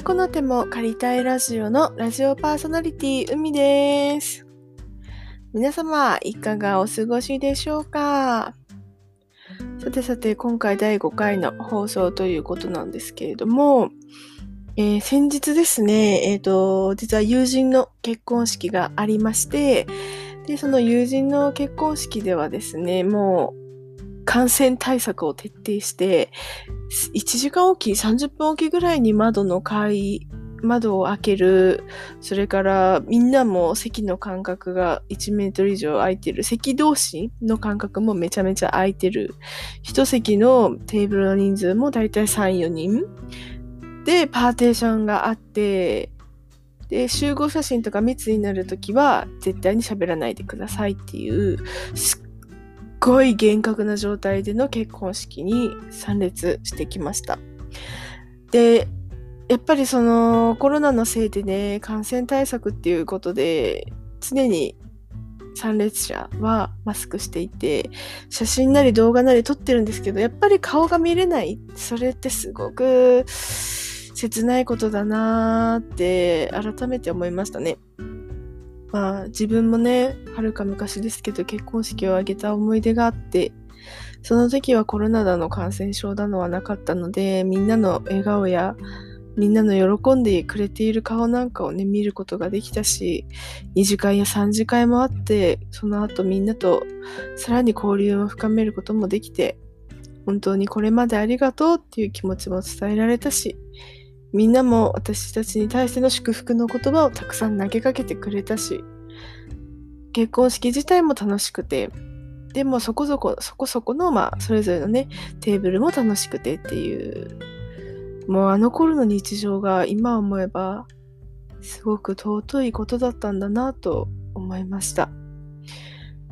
猫の手も借りたいラジオのラジオパーソナリティ海です。皆様、いかがお過ごしでしょうか？さてさて、今回第5回の放送ということなんですけれども、えー、先日ですね、えっ、ー、と、実は友人の結婚式がありまして、で、その友人の結婚式ではですね、もう感染対策を徹底して、1時間おき、30分おきぐらいに窓の開、窓を開ける、それからみんなも席の間隔が1メートル以上空いてる、席同士の間隔もめちゃめちゃ空いてる、一席のテーブルの人数もだいたい3、4人。でパーテーションがあって、で、集合写真とか密になるときは絶対に喋らないでくださいっていう、すっごい厳格な状態での結婚式に参列してきました。で、やっぱりそのコロナのせいでね、感染対策っていうことで、常に参列者はマスクしていて、写真なり動画なり撮ってるんですけど、やっぱり顔が見れない。それってすごく切ないことだなーって改めて思いましたね。まあ自分もね、はるか昔ですけど結婚式を挙げた思い出があって、その時はコロナだの感染症だのはなかったので、みんなの笑顔やみんなの喜んでくれている顔なんかをね、見ることができたし、2次会や3次会もあって、その後みんなとさらに交流を深めることもできて、本当にこれまでありがとうっていう気持ちも伝えられたし、みんなも私たちに対しての祝福の言葉をたくさん投げかけてくれたし、結婚式自体も楽しくて、でもそこそこ、そこそこの、まあ、それぞれのね、テーブルも楽しくてっていう、もうあの頃の日常が今思えば、すごく尊いことだったんだなと思いました。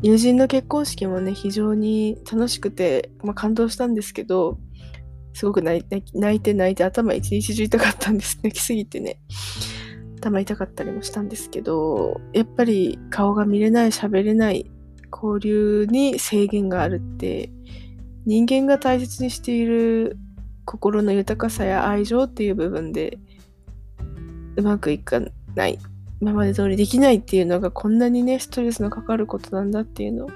友人の結婚式もね、非常に楽しくて、まあ、感動したんですけど、すごく泣いて泣いて頭一日中痛かったんです。泣きすぎてね。頭痛かったりもしたんですけど、やっぱり顔が見れない、喋れない、交流に制限があるって、人間が大切にしている心の豊かさや愛情っていう部分でうまくいかない、今まで通りできないっていうのがこんなにね、ストレスのかかることなんだっていうのを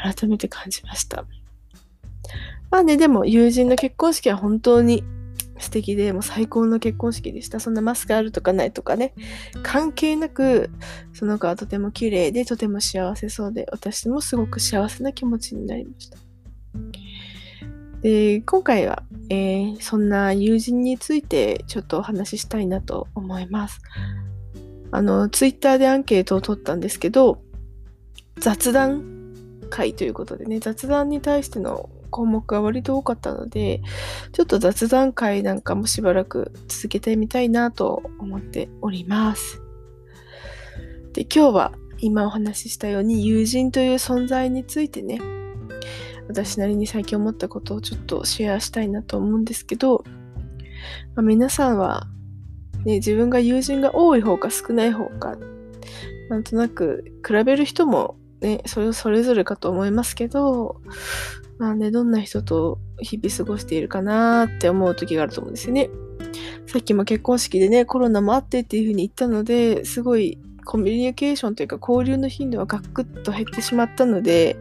改めて感じました。まあね、でも友人の結婚式は本当に素敵で、もう最高の結婚式でした。そんなマスクあるとかないとかね、関係なく、その子はとても綺麗で、とても幸せそうで、私もすごく幸せな気持ちになりました。で、今回は、えー、そんな友人についてちょっとお話ししたいなと思います。あの、ツイッターでアンケートを取ったんですけど、雑談会ということでね、雑談に対しての項目が割と多かったので、ちょっと雑談会なんかもしばらく続けてみたいなと思っております。で、今日は今お話ししたように友人という存在についてね、私なりに最近思ったことをちょっとシェアしたいなと思うんですけど、まあ、皆さんは、ね、自分が友人が多い方か少ない方か、なんとなく比べる人もね、それそれぞれかと思いますけど、まあね、どんな人と日々過ごしているかなって思う時があると思うんですよね。さっきも結婚式でね、コロナもあってっていうふうに言ったので、すごいコミュニケーションというか交流の頻度はガクッと減ってしまったので、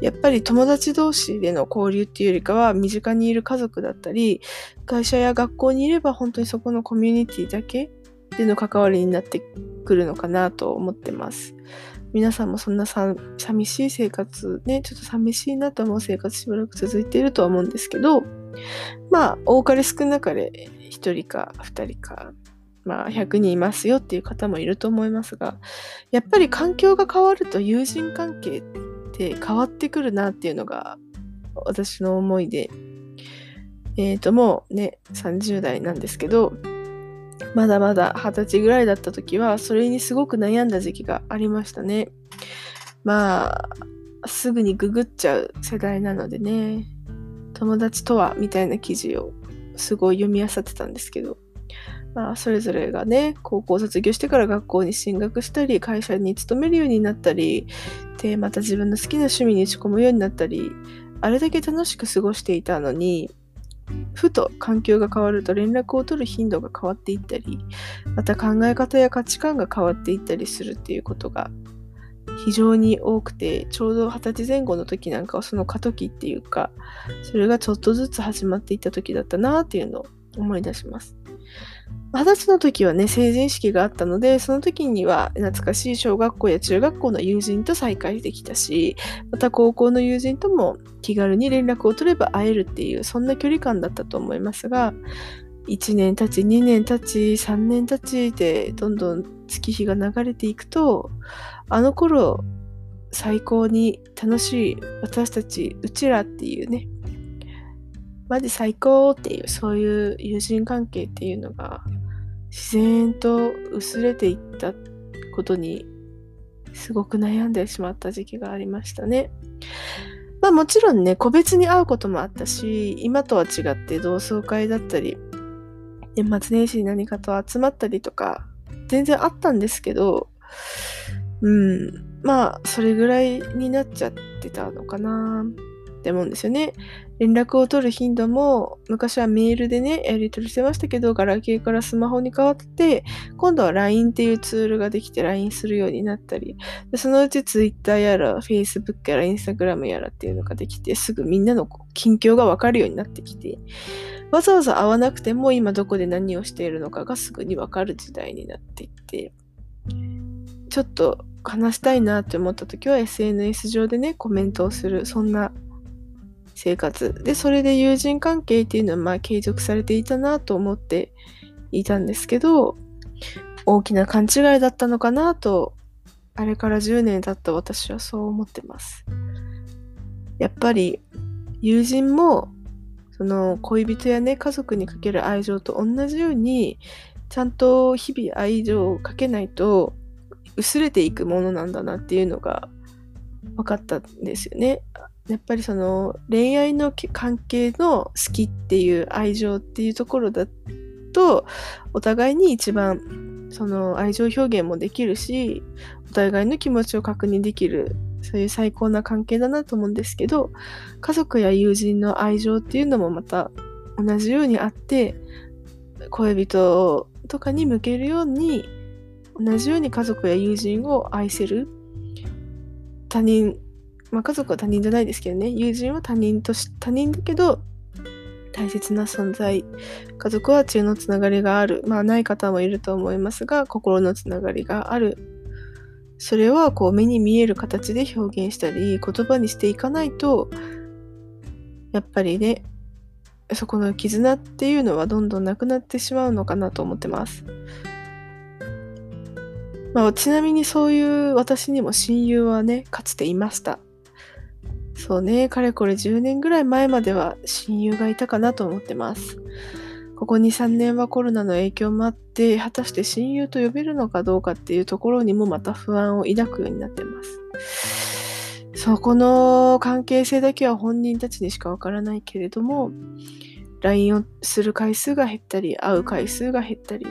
やっぱり友達同士での交流っていうよりかは、身近にいる家族だったり、会社や学校にいれば本当にそこのコミュニティだけでの関わりになってくるのかなと思ってます。皆さんもそんなさ寂しい生活ね、ちょっと寂しいなと思う生活しばらく続いているとは思うんですけど、まあ、多かれ少なかれ1人か2人か、まあ、100人いますよっていう方もいると思いますが、やっぱり環境が変わると友人関係って変わってくるなっていうのが私の思いで、えっ、ー、と、もうね、30代なんですけど、まだまだ二十歳ぐらいだった時は、それにすごく悩んだ時期がありましたね。まあ、すぐにググっちゃう世代なのでね、友達とはみたいな記事をすごい読み漁ってたんですけど、まあ、それぞれがね、高校卒業してから学校に進学したり、会社に勤めるようになったり、で、また自分の好きな趣味に打ち込むようになったり、あれだけ楽しく過ごしていたのに、ふと環境が変わると連絡を取る頻度が変わっていったりまた考え方や価値観が変わっていったりするっていうことが非常に多くてちょうど二十歳前後の時なんかはその過渡期っていうかそれがちょっとずつ始まっていった時だったなっていうのを思い出します。二十歳の時はね、成人式があったので、その時には懐かしい小学校や中学校の友人と再会できたし、また高校の友人とも気軽に連絡を取れば会えるっていう、そんな距離感だったと思いますが、1年経ち、2年経ち、3年経ちでどんどん月日が流れていくと、あの頃最高に楽しい私たち、うちらっていうね、マジ最高っていうそういう友人関係っていうのが自然と薄れていったことにすごく悩んでしまった時期がありましたね。まあもちろんね、個別に会うこともあったし、今とは違って同窓会だったり、年末年始に何かと集まったりとか、全然あったんですけど、うん、まあそれぐらいになっちゃってたのかなって思うんですよね。連絡を取る頻度も昔はメールでね、やり取りしてましたけど、ガラケーからスマホに変わって、今度は LINE っていうツールができて LINE するようになったり、でそのうち Twitter やら Facebook やら Instagram やらっていうのができて、すぐみんなの近況がわかるようになってきて、わざわざ会わなくても今どこで何をしているのかがすぐにわかる時代になっていって、ちょっと話したいなって思った時は SNS 上でね、コメントをする、そんな生活。で、それで友人関係っていうのはまあ継続されていたなと思っていたんですけど、大きな勘違いだったのかなと、あれから10年経った私はそう思ってます。やっぱり友人もその恋人やね家族にかける愛情と同じようにちゃんと日々愛情をかけないと薄れていくものなんだなっていうのが分かったんですよね。やっぱりその恋愛の関係の好きっていう愛情っていうところだとお互いに一番その愛情表現もできるしお互いの気持ちを確認できるそういう最高な関係だなと思うんですけど家族や友人の愛情っていうのもまた同じようにあって恋人とかに向けるように同じように家族や友人を愛せる他人まあ、家族は他人じゃないですけどね。友人は他人とし他人だけど大切な存在。家族は血のつながりがある。まあない方もいると思いますが心のつながりがある。それはこう目に見える形で表現したり言葉にしていかないとやっぱりねそこの絆っていうのはどんどんなくなってしまうのかなと思ってます。まあ、ちなみにそういう私にも親友はねかつていました。そうね、かれこれ10年ぐらい前までは親友がいたかなと思ってます。ここ2、3年はコロナの影響もあって、果たして親友と呼べるのかどうかっていうところにもまた不安を抱くようになってます。そこの関係性だけは本人たちにしかわからないけれども、LINE をする回数が減ったり、会う回数が減ったり、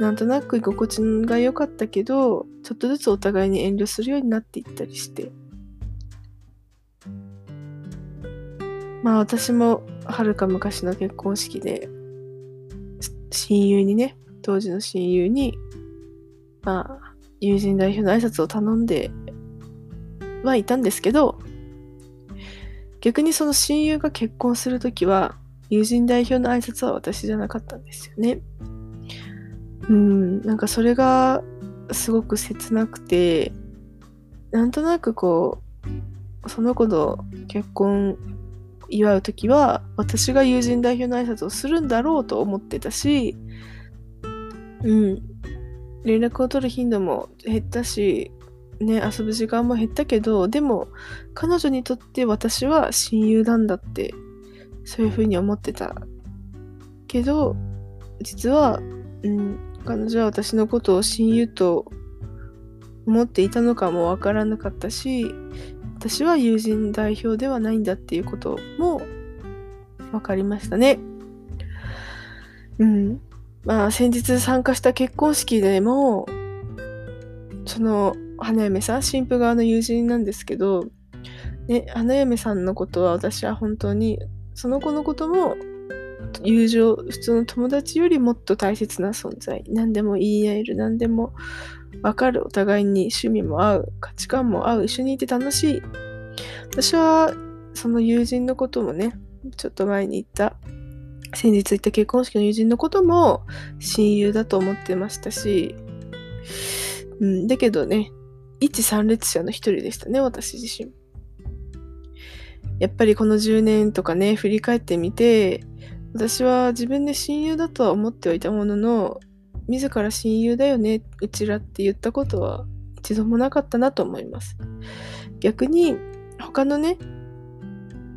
なんとなく居心地が良かったけど、ちょっとずつお互いに遠慮するようになっていったりして、まあ私もはるか昔の結婚式で親友にね当時の親友にまあ友人代表の挨拶を頼んではいたんですけど逆にその親友が結婚する時は友人代表の挨拶は私じゃなかったんですよね。うんなんかそれがすごく切なくてなんとなくこうその子の結婚祝う時は私が友人代表の挨拶をするんだろうと思ってたしうん連絡を取る頻度も減ったしね遊ぶ時間も減ったけどでも彼女にとって私は親友なんだってそういうふうに思ってたけど実は、うん、彼女は私のことを親友と思っていたのかもわからなかったし私は友人代表ではないんだっていうことも分かりましたね。うん。まあ先日参加した結婚式でもその花嫁さん新婦側の友人なんですけど、ね、花嫁さんのことは私は本当にその子のことも友情、普通の友達よりもっと大切な存在。何でも言い合える、何でもわかる、お互いに趣味も合う、価値観も合う、一緒にいて楽しい。私は、その友人のこともね、ちょっと前に言った、先日行った結婚式の友人のことも親友だと思ってましたし、うん、だけどね、一参列者の一人でしたね、私自身。やっぱりこの10年とかね、振り返ってみて、私は自分で親友だとは思ってはいたものの、自ら親友だよね、うちらって言ったことは一度もなかったなと思います。逆に、他のね、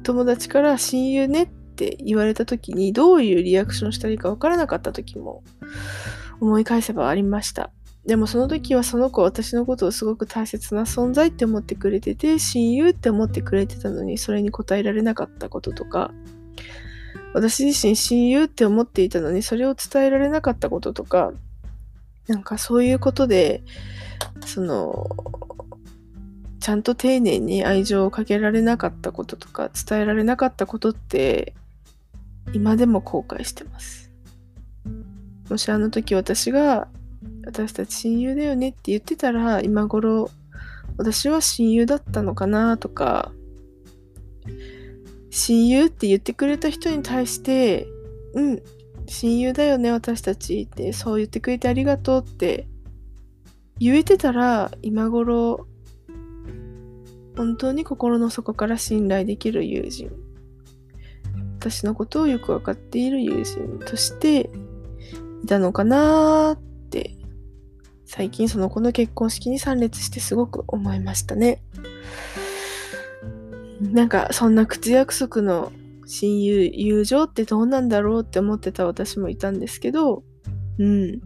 友達から親友ねって言われた時にどういうリアクションしたらいいかわからなかった時も思い返せばありました。でもその時はその子私のことをすごく大切な存在って思ってくれてて、親友って思ってくれてたのに、それに応えられなかったこととか、私自身親友って思っていたのに、それを伝えられなかったこととか、なんかそういうことで、その、ちゃんと丁寧に愛情をかけられなかったこととか、伝えられなかったことって、今でも後悔してます。もしあの時私が私たち親友だよねって言ってたら今頃私は親友だったのかなとか親友って言ってくれた人に対してうん親友だよね私たちってそう言ってくれてありがとうって言えてたら今頃本当に心の底から信頼できる友人私のことをよく分かっている友人としていたのかなって最近その子の結婚式に参列してすごく思いましたね。なんかそんな口約束の親友、友情ってどうなんだろうって思ってた私もいたんですけど、うん。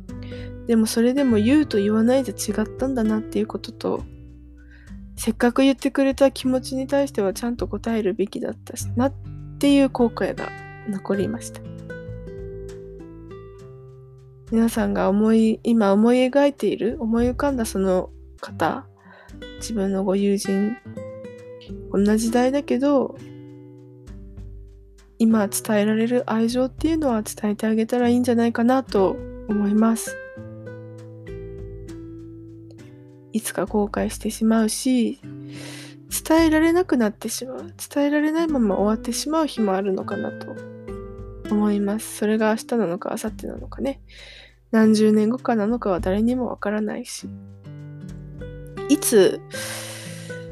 でもそれでも言うと言わないで違ったんだなっていうことと、せっかく言ってくれた気持ちに対してはちゃんと答えるべきだったしなっていう後悔が残りました。皆さんが思い、今思い描いている、思い浮かんだその方、自分のご友人、こんな時代だけど、今伝えられる愛情っていうのは伝えてあげたらいいんじゃないかなと思います。いつか後悔してしまうし、伝えられなくなってしまう。伝えられないまま終わってしまう日もあるのかなと思います。それが明日なのか明後日なのかね。何十年後かなのかは誰にもわからないし。いつ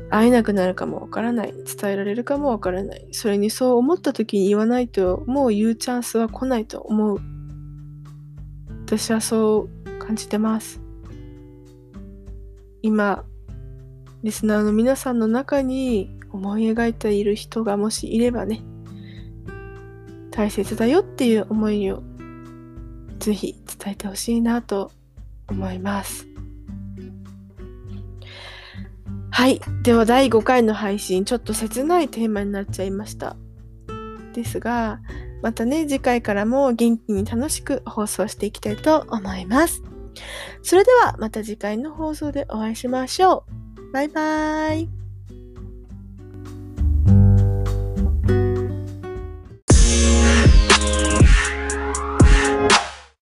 会えなくなるかもわからない。伝えられるかもわからない。それにそう思った時に言わないと、もう言うチャンスは来ないと思う。私はそう感じてます。今、リスナーの皆さんの中に思い描いている人がもしいればね、大切だよっていう思いをぜひ伝えてほしいなと思います。はい。では第5回の配信、ちょっと切ないテーマになっちゃいました。ですが、またね、次回からも元気に楽しく放送していきたいと思います。それではまた次回の放送でお会いしましょう。バイバーイ。